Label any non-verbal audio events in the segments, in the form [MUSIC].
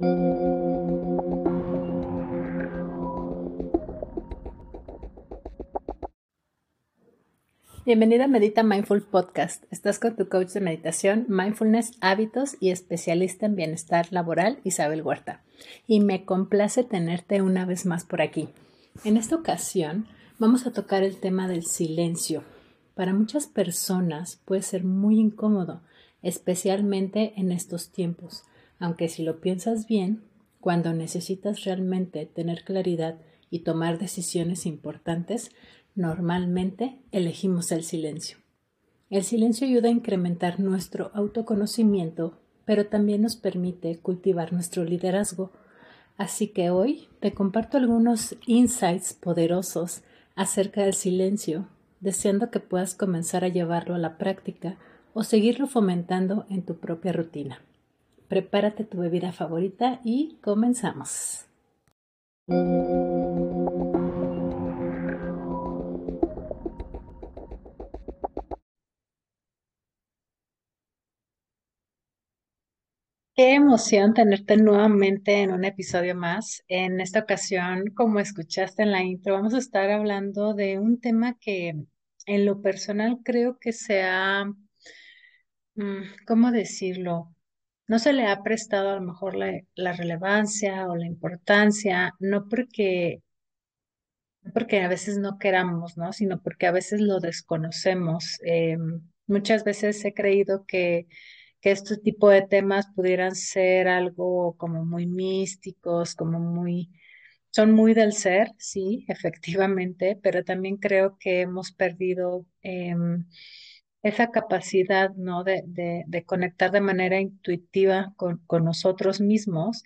Bienvenida a Medita Mindful Podcast. Estás con tu coach de meditación, mindfulness, hábitos y especialista en bienestar laboral, Isabel Huerta. Y me complace tenerte una vez más por aquí. En esta ocasión vamos a tocar el tema del silencio. Para muchas personas puede ser muy incómodo, especialmente en estos tiempos, aunque si lo piensas bien, cuando necesitas realmente tener claridad y tomar decisiones importantes, Normalmente elegimos el silencio. El silencio ayuda a incrementar nuestro autoconocimiento, pero también nos permite cultivar nuestro liderazgo. Así que hoy te comparto algunos insights poderosos acerca del silencio, deseando que puedas comenzar a llevarlo a la práctica o seguirlo fomentando en tu propia rutina. Prepárate tu bebida favorita y comenzamos. Qué emoción tenerte nuevamente en un episodio más. En esta ocasión, como escuchaste en la intro, vamos a estar hablando de un tema que en lo personal creo que se ha, mm, ¿cómo decirlo? No se le ha prestado a lo mejor la, relevancia o la importancia, no porque, porque a veces no queramos, ¿no? Sino porque a veces lo desconocemos. Em, muchas veces he creído que que este tipo de temas pudieran ser algo como muy místicos, como muy, son muy del ser, sí, [LAUGHS] efectivamente, pero también creo que hemos perdido em, esa capacidad, ¿no? De, de, de, conectar de manera intuitiva con, con nosotros mismos.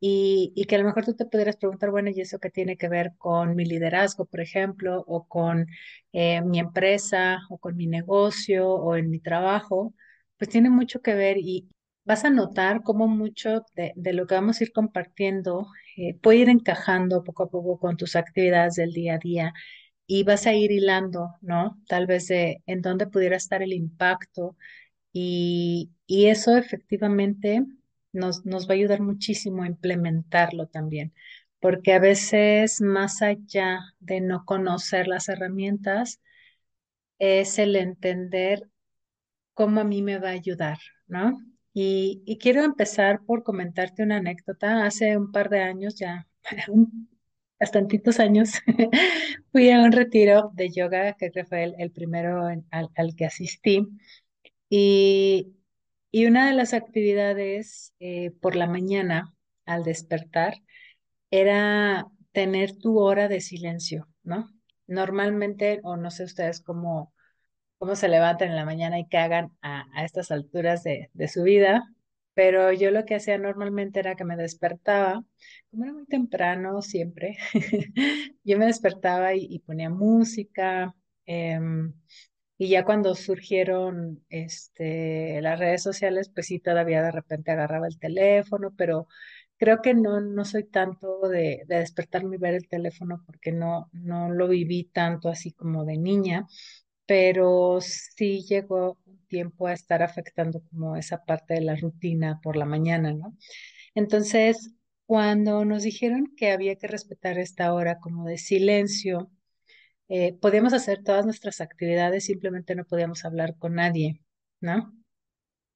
Y, y, que a lo mejor tú te pudieras preguntar, bueno, ¿y eso qué tiene que ver con mi liderazgo, por ejemplo, o con eh, mi empresa, o con mi negocio, o en mi trabajo? pues tiene mucho que ver y vas a notar cómo mucho de, lo que vamos a ir compartiendo eh, puede ir encajando poco a poco con tus actividades del día a día y vas a ir hilando, ¿no? Tal vez de en dónde pudiera estar el impacto y, y eso efectivamente nos, nos va a ayudar muchísimo a implementarlo también, porque a veces más allá de no conocer las herramientas, es el entender cómo a mí me va a ayudar, ¿no? Y, y quiero empezar por comentarte una anécdota. Hace un par de años, ya, [LAUGHS] bastantitos años, [LAUGHS] fui a un retiro de yoga, que fue el, el primero al, al, que asistí. Y, y, una de las actividades eh, por la mañana, al despertar, era tener tu hora de silencio, ¿no? Normalmente, o no sé ustedes cómo cómo se levantan en la mañana y que hagan a, estas alturas de, su vida, pero yo lo que hacía normalmente era que me despertaba, como era muy temprano siempre, [LAUGHS] yo me despertaba y, ponía música, em, y ya cuando surgieron este, las redes sociales, pues sí, todavía de repente agarraba el teléfono, pero creo que no, no soy tanto de, de despertarme y ver el teléfono porque no, no lo viví tanto así como de niña pero sí llegó tiempo a estar afectando como esa parte de la rutina por la mañana, ¿no? Entonces, cuando nos dijeron que había que respetar esta hora como de silencio, eh, podíamos hacer todas nuestras actividades, simplemente no podíamos hablar con nadie, ¿no?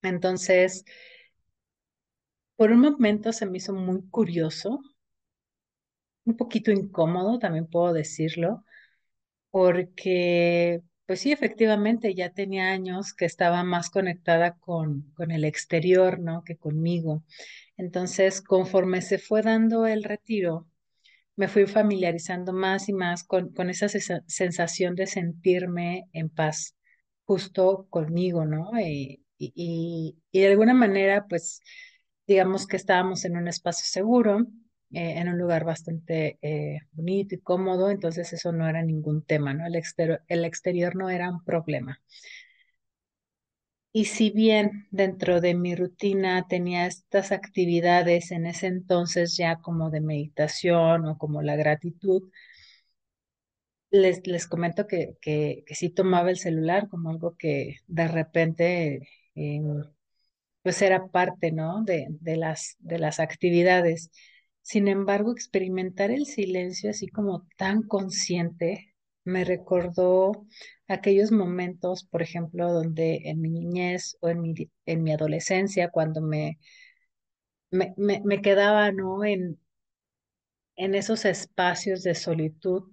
Entonces, por un momento se me hizo muy curioso, un poquito incómodo, también puedo decirlo, porque pues sí, efectivamente, ya tenía años que estaba más conectada con, con el exterior, ¿no? Que conmigo. Entonces, conforme se fue dando el retiro, me fui familiarizando más y más con, con esa sensación de sentirme en paz, justo conmigo, ¿no? Y, y, y de alguna manera, pues, digamos que estábamos en un espacio seguro, eh, en un lugar bastante eh, bonito y cómodo, entonces eso no era ningún tema, ¿no? El exterior, el exterior no era un problema. Y si bien dentro de mi rutina tenía estas actividades en ese entonces ya como de meditación o como la gratitud, les, les comento que, que, que sí tomaba el celular como algo que de repente eh, pues era parte, ¿no? De, de las, de las actividades. Sin embargo, experimentar el silencio así como tan consciente me recordó aquellos momentos, por ejemplo, donde en mi niñez o en mi, en mi adolescencia, cuando me, me, me, me quedaba, ¿no? En, en esos espacios de solitud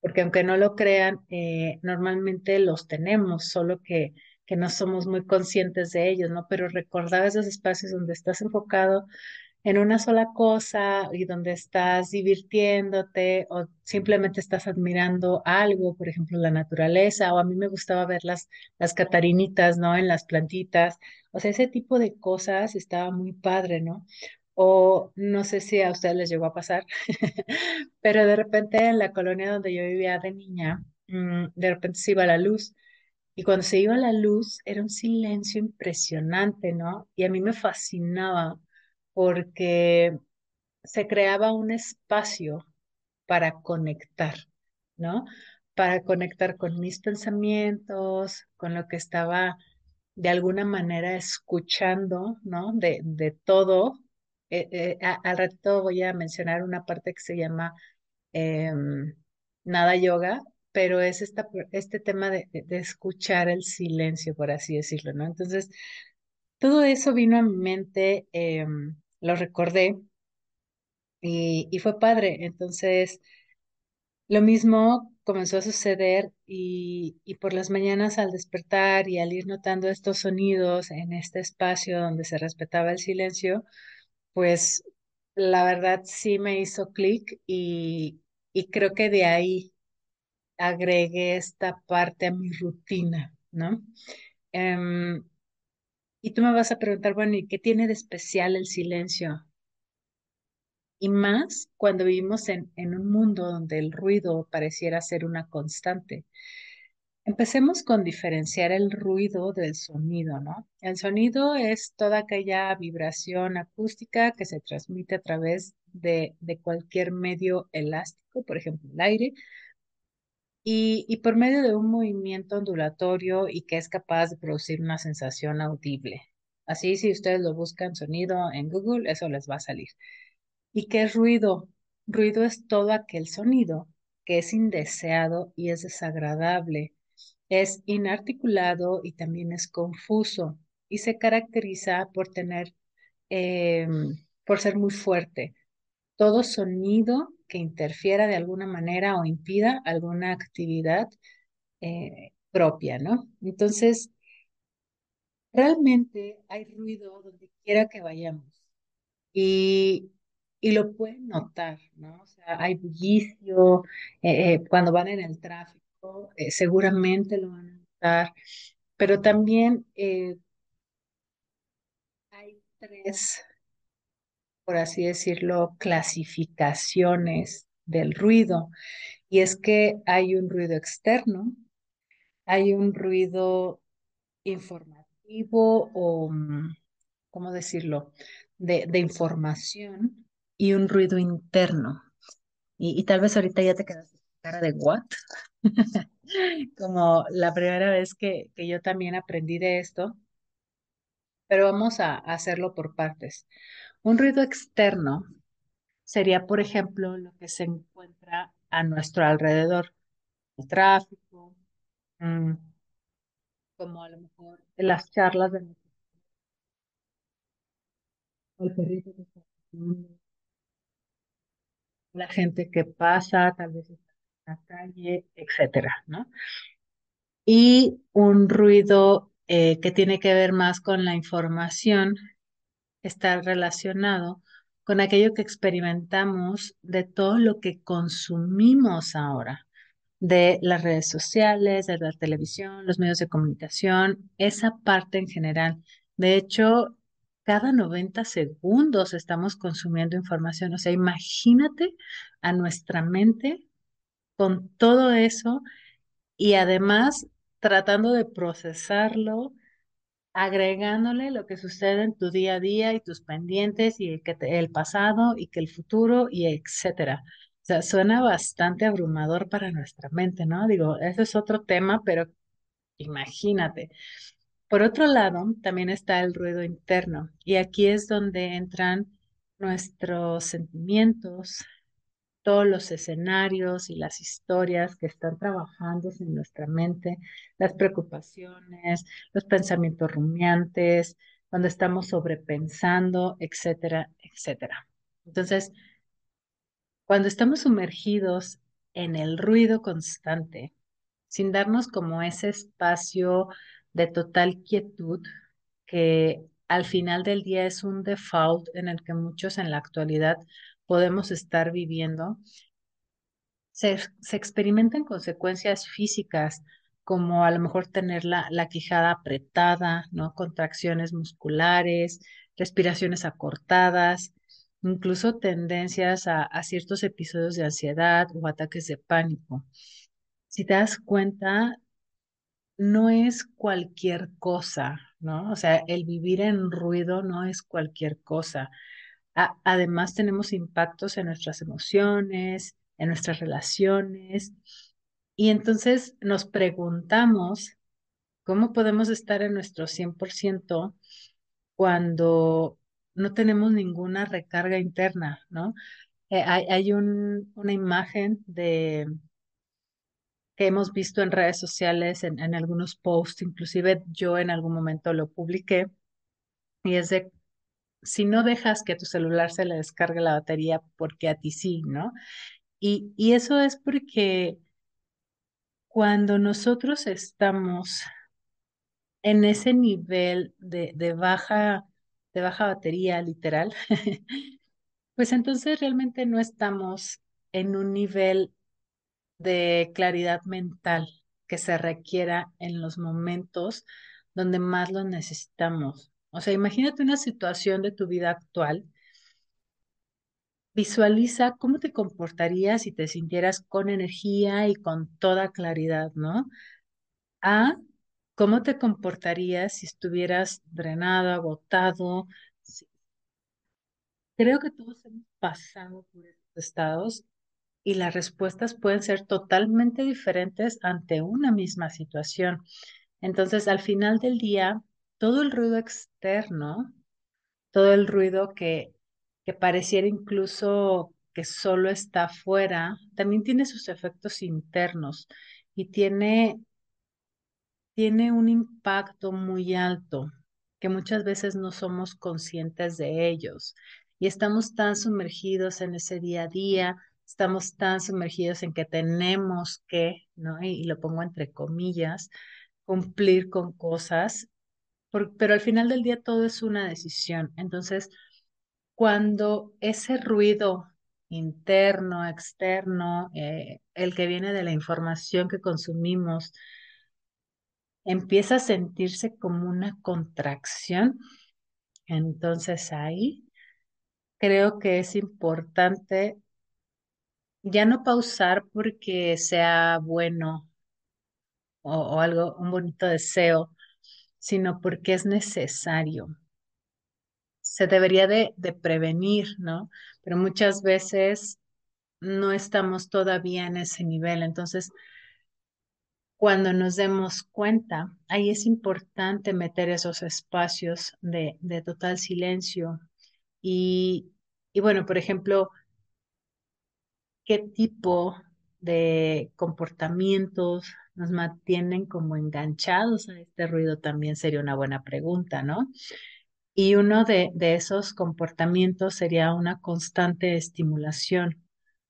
porque aunque no lo crean, eh, normalmente los tenemos, solo que, que no somos muy conscientes de ellos, ¿no? Pero recordar esos espacios donde estás enfocado en una sola cosa y donde estás divirtiéndote o simplemente estás admirando algo, por ejemplo, la naturaleza, o a mí me gustaba ver las, las catarinitas, ¿no? En las plantitas, o sea, ese tipo de cosas estaba muy padre, ¿no? O no sé si a ustedes les llegó a pasar, [LAUGHS] pero de repente en la colonia donde yo vivía de niña, mm, de repente se iba la luz. Y cuando se iba la luz era un silencio impresionante, ¿no? Y a mí me fascinaba porque se creaba un espacio para conectar, ¿no? Para conectar con mis pensamientos, con lo que estaba de alguna manera escuchando, ¿no? De, de todo. Eh, eh, al rato voy a mencionar una parte que se llama em, nada yoga, pero es esta, este tema de escuchar el silencio, por así decirlo, ¿no? Entonces, todo eso vino a mi mente, em, lo recordé y, y fue padre. Entonces, lo mismo comenzó a suceder y, y por las mañanas al despertar y al ir notando estos sonidos en este espacio donde se respetaba el silencio, pues la verdad sí me hizo clic y, y creo que de ahí agregué esta parte a mi rutina, ¿no? Em, y tú me vas a preguntar, bueno, ¿y qué tiene de especial el silencio? Y más cuando vivimos en, en un mundo donde el ruido pareciera ser una constante. Empecemos con diferenciar el ruido del sonido, ¿no? El sonido es toda aquella vibración acústica que se transmite a través de, de cualquier medio elástico, por ejemplo, el aire, y, por medio de un movimiento ondulatorio y que es capaz de producir una sensación audible. Así, si ustedes lo buscan sonido en Google, eso les va a salir. ¿Y qué es ruido? Ruido es todo aquel sonido que es indeseado y es desagradable, es inarticulado y también es confuso y se caracteriza por tener, eh, por ser muy fuerte. Todo sonido que interfiera de alguna manera o impida alguna actividad eh, propia, ¿no? Entonces, realmente hay ruido donde quiera que vayamos y, y lo pueden notar, ¿no? O sea, hay bullicio, eh, eh, cuando van en el tráfico, seguramente lo van a notar, pero también hay tres, por así decirlo, clasificaciones del ruido, y es que hay un ruido externo, hay un ruido informativo o, mm, ¿cómo decirlo?, de, de información y un ruido interno. Y, y tal vez ahorita ya te quedaste con cara de what, [LAUGHS] como la primera vez que, que yo también aprendí de esto, pero vamos a hacerlo por partes. Un ruido externo sería, por ejemplo, lo que se encuentra a nuestro alrededor, el tráfico, mm, como a lo mejor las charlas de la gente que pasa, tal vez está en la calle, etcétera, ¿no? Y un ruido eh, que tiene que ver más con la información, está relacionado con aquello que experimentamos de todo lo que consumimos ahora, de las redes sociales, de la televisión, los medios de comunicación, esa parte en general. De hecho, cada 90 segundos estamos consumiendo información. O sea, imagínate a nuestra mente con todo eso y además tratando de procesarlo, agregándole lo que sucede en tu día a día y tus pendientes y el, que te- el pasado y que el futuro y etcétera. O sea, suena bastante abrumador para nuestra mente, ¿no? Digo, ese es otro tema, pero imagínate. Por otro lado, también está el ruido interno y aquí es donde entran nuestros sentimientos, todos los escenarios y las historias que están trabajando en nuestra mente, las preocupaciones, los pensamientos rumiantes, cuando estamos sobrepensando, etcétera, etcétera. Entonces, cuando estamos sumergidos en el ruido constante, sin darnos como ese espacio de total quietud que al final del día es un default en el que muchos en la actualidad podemos estar viviendo, se, experimentan consecuencias físicas como a lo mejor tener la, la quijada apretada, ¿no? Contracciones musculares, respiraciones acortadas, incluso tendencias a, a, ciertos episodios de ansiedad o ataques de pánico. Si te das cuenta, no es cualquier cosa, ¿no? O sea, el vivir en ruido no es cualquier cosa. Además, tenemos impactos en nuestras emociones, en nuestras relaciones. Y entonces nos preguntamos cómo podemos estar en nuestro 100% cuando no tenemos ninguna recarga interna, ¿no? Eh, hay, una imagen de que hemos visto en redes sociales, en, en algunos posts, inclusive yo en algún momento lo publiqué, y es de si no dejas que tu celular se le descargue la batería, porque a ti sí, ¿no? Y, y eso es porque cuando nosotros estamos en ese nivel de, de baja, de baja batería, literal, [LAUGHS] pues entonces realmente no estamos en un nivel de claridad mental que se requiera en los momentos donde más lo necesitamos. O sea, imagínate una situación de tu vida actual. Visualiza cómo te comportarías si te sintieras con energía y con toda claridad, ¿no? A cómo te comportarías si estuvieras drenado, agotado. Creo que todos hemos pasado por estos estados y las respuestas pueden ser totalmente diferentes ante una misma situación. Entonces, al final del día, todo el ruido externo, todo el ruido que, que pareciera incluso que solo está afuera, también tiene sus efectos internos y tiene, tiene un impacto muy alto que muchas veces no somos conscientes de ellos y estamos tan sumergidos en ese día a día, estamos tan sumergidos en que tenemos que, ¿no? Y, lo pongo entre comillas, cumplir con cosas, pero al final del día todo es una decisión. Entonces, cuando ese ruido interno, externo, eh, el que viene de la información que consumimos, empieza a sentirse como una contracción, entonces ahí creo que es importante ya no pausar porque sea bueno o, algo, un bonito deseo, sino porque es necesario. Se debería de, de prevenir, ¿no? Pero muchas veces no estamos todavía en ese nivel. Entonces, cuando nos demos cuenta, ahí es importante meter esos espacios de, de total silencio. Y, y bueno, por ejemplo, qué tipo de comportamientos nos mantienen como enganchados a este ruido también sería una buena pregunta, ¿no? Y uno de, de esos comportamientos sería una constante estimulación.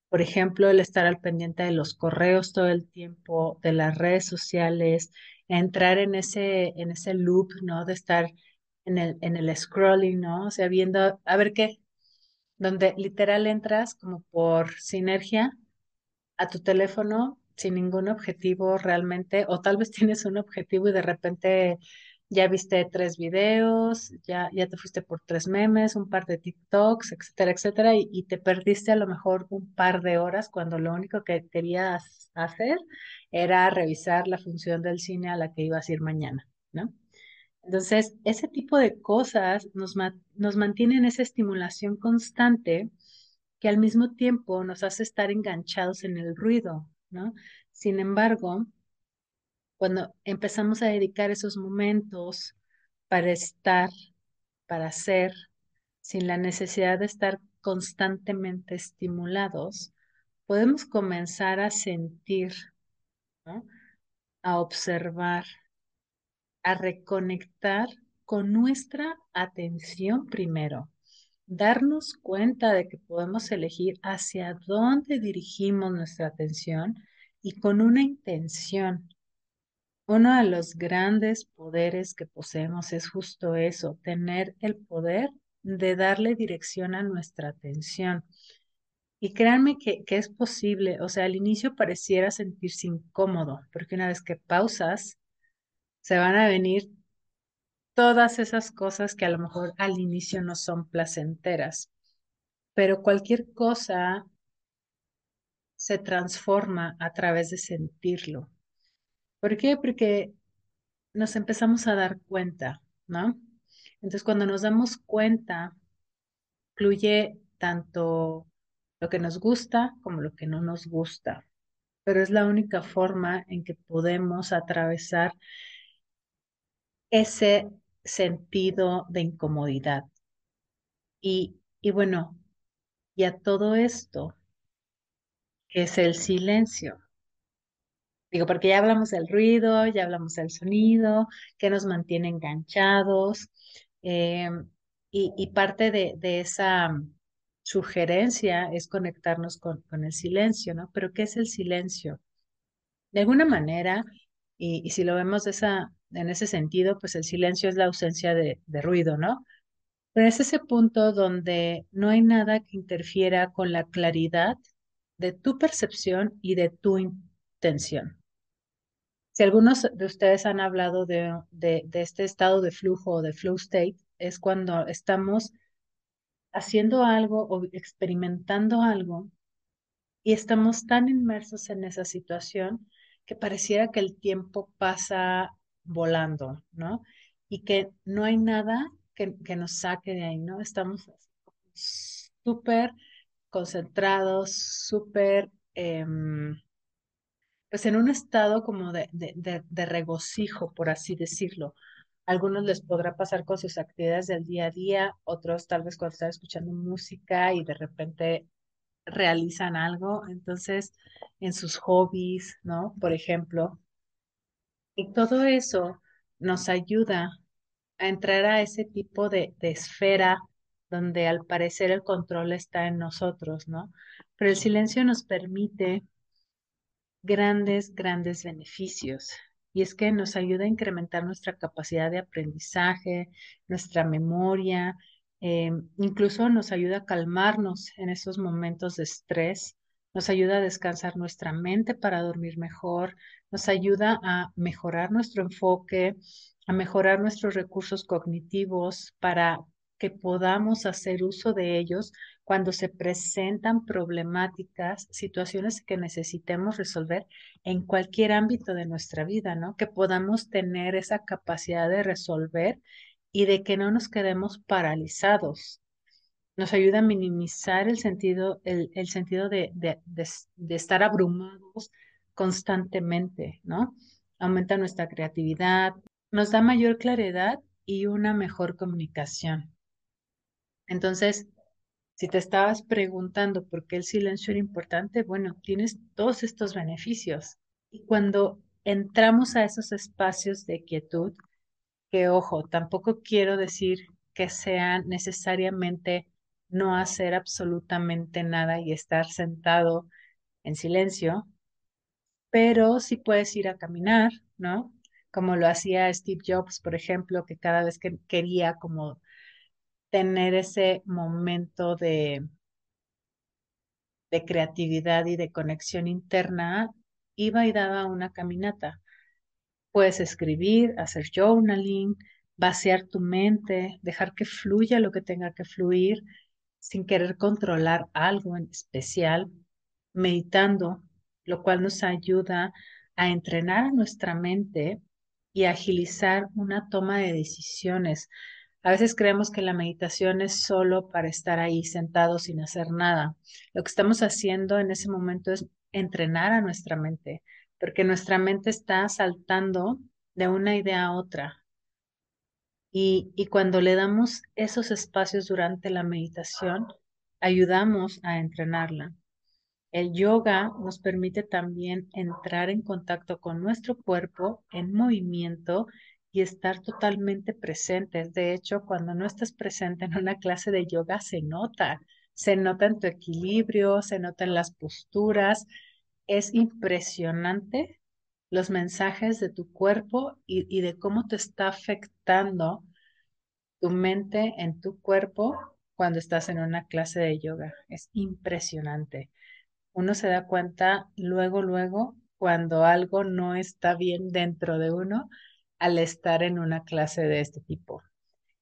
Por ejemplo, el estar al pendiente de los correos todo el tiempo, de las redes sociales, entrar en ese, en ese loop, ¿no? De estar en el, en el scrolling, ¿no? O sea, viendo, a ver qué, donde literal entras como por sinergia a tu teléfono sin ningún objetivo realmente, o tal vez [LAUGHS] tienes un objetivo y de repente ya viste tres videos, ya, ya te fuiste por tres memes, un par de TikToks, etcétera, etcétera, y, te perdiste a lo mejor un par de horas cuando lo único que querías hacer era revisar la función del cine a la que ibas a ir mañana, ¿no? Entonces, ese tipo de cosas nos, nos mantienen esa estimulación constante que al mismo tiempo nos hace estar enganchados en el ruido, ¿no? Sin embargo, cuando empezamos a dedicar esos momentos para estar, para ser, sin la necesidad de estar constantemente estimulados, podemos comenzar a sentir, a observar, a reconectar con nuestra atención primero. Darnos cuenta de que podemos elegir hacia dónde dirigimos nuestra atención y con una intención. Uno de los grandes poderes que poseemos es justo eso, tener el poder de darle dirección a nuestra atención. Y créanme que, que, es posible, o sea, al inicio pareciera sentirse incómodo, porque una vez que pausas, se van a venir todas esas cosas que a lo mejor al inicio no son placenteras, pero cualquier cosa se transforma a través de sentirlo. ¿Por qué? Porque nos empezamos a dar cuenta, ¿no? Entonces, cuando nos damos cuenta, fluye tanto lo que nos gusta como lo que no nos gusta, pero es la única forma en que podemos atravesar ese sentido de incomodidad. Y, y bueno, y a todo esto, es el silencio. Digo, porque ya hablamos del ruido, ya hablamos del sonido, que nos mantiene enganchados. Em, y, parte de, de, esa sugerencia es conectarnos con, con, el silencio, ¿no? Pero ¿qué es el silencio? De alguna manera, y, y si lo vemos de esa, en ese sentido, pues el silencio es la ausencia de, de ruido, ¿no? Pero es ese punto donde no hay nada que interfiera con la claridad de tu percepción y de tu intención. Si algunos de ustedes han hablado de, de, de, este estado de flujo o de flow state, es cuando estamos haciendo algo o experimentando algo y estamos tan inmersos en esa situación que pareciera que el tiempo pasa volando, ¿no? Y que no hay nada que, que nos saque de ahí, ¿no? Estamos súper concentrados, súper, eh, pues en un estado como de, de, de, de, regocijo, por así decirlo. Algunos les podrá pasar con sus actividades del día a día, otros tal vez cuando están escuchando música y de repente realizan algo, entonces en sus hobbies, ¿no? Por ejemplo. Y todo eso nos ayuda a entrar a ese tipo de, esfera donde al parecer el control está en nosotros, ¿no? Pero el silencio nos permite grandes, grandes beneficios. Y es que nos ayuda a incrementar nuestra capacidad de aprendizaje, nuestra memoria, eh, incluso nos ayuda a calmarnos en esos momentos de estrés, nos ayuda a descansar nuestra mente para dormir mejor, nos ayuda a mejorar nuestro enfoque, a mejorar nuestros recursos cognitivos para que podamos hacer uso de ellos cuando se presentan problemáticas, situaciones que necesitemos resolver en cualquier ámbito de nuestra vida, ¿no? Que podamos tener esa capacidad de resolver y de que no nos quedemos paralizados. Nos ayuda a minimizar el sentido, el, sentido de estar abrumados constantemente, ¿no? Aumenta nuestra creatividad, nos da mayor claridad y una mejor comunicación. Entonces, si te estabas preguntando por qué el silencio era importante, bueno, tienes todos estos beneficios. Y cuando entramos a esos espacios de quietud, que ojo, tampoco quiero decir que sea necesariamente no hacer absolutamente nada y estar sentado en silencio, pero sí puedes ir a caminar, ¿no? Como lo hacía Steve Jobs, por ejemplo, que cada vez que quería como tener ese momento de, de creatividad y de conexión interna, iba y daba una caminata. Puedes escribir, hacer journaling, vaciar tu mente, dejar que fluya lo que tenga que fluir sin querer controlar algo en especial, meditando, lo cual nos ayuda a entrenar a nuestra mente y agilizar una toma de decisiones. A veces creemos que la meditación es solo para estar ahí sentado sin hacer nada. Lo que estamos haciendo en ese momento es entrenar a nuestra mente porque nuestra mente está saltando de una idea a otra. Y, y cuando le damos esos espacios durante la meditación, ayudamos a entrenarla. El yoga nos permite también entrar en contacto con nuestro cuerpo en movimiento y estar totalmente presentes. De hecho, cuando no estás presente en una clase de yoga, se nota, se nota en tu equilibrio, se nota en las posturas. Es impresionante los mensajes de tu cuerpo y, y de cómo te está afectando tu mente en tu cuerpo cuando estás en una clase de yoga. Es impresionante. Uno se da cuenta luego, luego, cuando algo no está bien dentro de uno al estar en una clase de este tipo.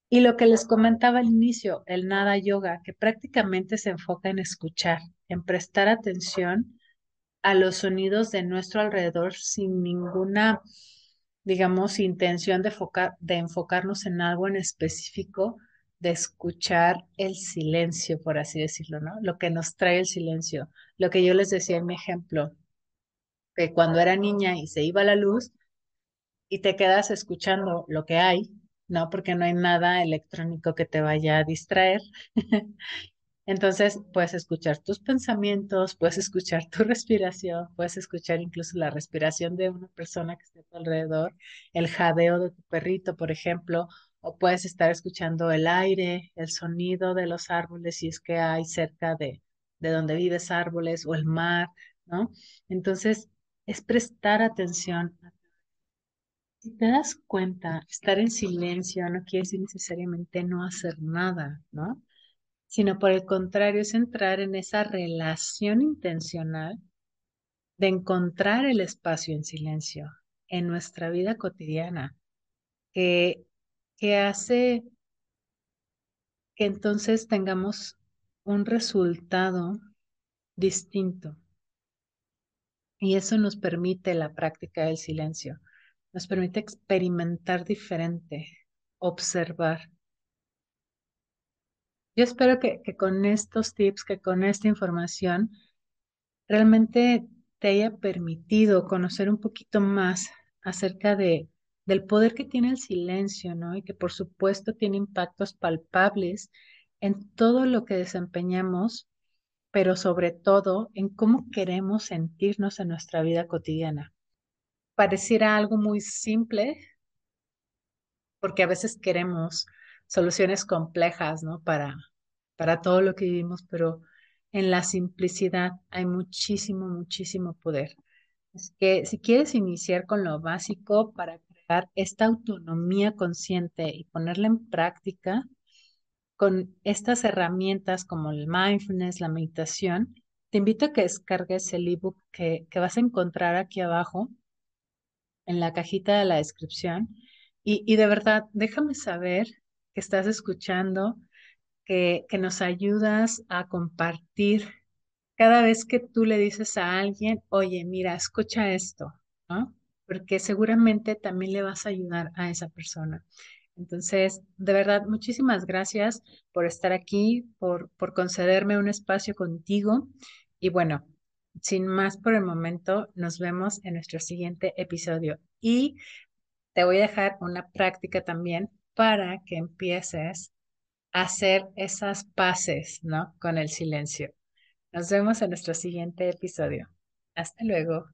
Y lo que les comentaba al inicio, el nada yoga, que prácticamente se enfoca en escuchar, en prestar atención a los sonidos de nuestro alrededor sin ninguna, digamos, intención de, de enfocarnos en algo en específico, de escuchar el silencio, por así decirlo, ¿no? Lo que nos trae el silencio. Lo que yo les decía en mi ejemplo, que cuando era niña y se iba la luz, y te quedas escuchando lo que hay, ¿no? Porque no hay nada electrónico que te vaya a distraer. [LAUGHS] Entonces, puedes escuchar tus pensamientos, puedes escuchar tu [LAUGHS] respiración, puedes escuchar incluso la respiración de una persona que esté a tu alrededor, el jadeo de tu perrito, por ejemplo, o puedes estar escuchando el aire, el sonido de los árboles, si es que hay cerca de, de donde vives árboles, o el mar, ¿no? Entonces, es prestar atención si te das cuenta, estar en silencio no quiere decir necesariamente no hacer nada, ¿no? Sino por el contrario, es entrar en esa relación intencional de encontrar el espacio en silencio en nuestra vida cotidiana, que, que hace que entonces tengamos un resultado distinto. Y eso nos permite la práctica del silencio nos permite experimentar diferente, observar. Yo espero que, con estos tips, que con esta información, realmente te haya permitido conocer un poquito más acerca de, del poder que tiene el silencio, ¿no? Y que por supuesto tiene impactos palpables en todo lo que desempeñamos, pero sobre todo en cómo queremos sentirnos en nuestra vida cotidiana pareciera algo muy simple, porque a veces queremos soluciones complejas, ¿no? Para, para todo lo que vivimos, pero en la simplicidad hay muchísimo, muchísimo poder. Es que si quieres iniciar con lo básico para crear esta autonomía consciente y ponerla en práctica con estas herramientas como el mindfulness, la meditación, te invito a que descargues el ebook que, que vas a encontrar aquí abajo en la cajita de la descripción. Y, de verdad, déjame saber que estás escuchando, que, que nos ayudas a compartir cada vez que tú le dices a alguien, oye, mira, escucha esto. Porque seguramente también le vas a ayudar a esa persona. Entonces, de verdad, muchísimas gracias por estar aquí, por, por concederme un espacio contigo. Y bueno, sin más por el momento, nos vemos en nuestro siguiente episodio. Y te voy a dejar una práctica también para que empieces a hacer esas paces, ¿no? Con el silencio. Nos vemos en nuestro siguiente episodio. Hasta luego.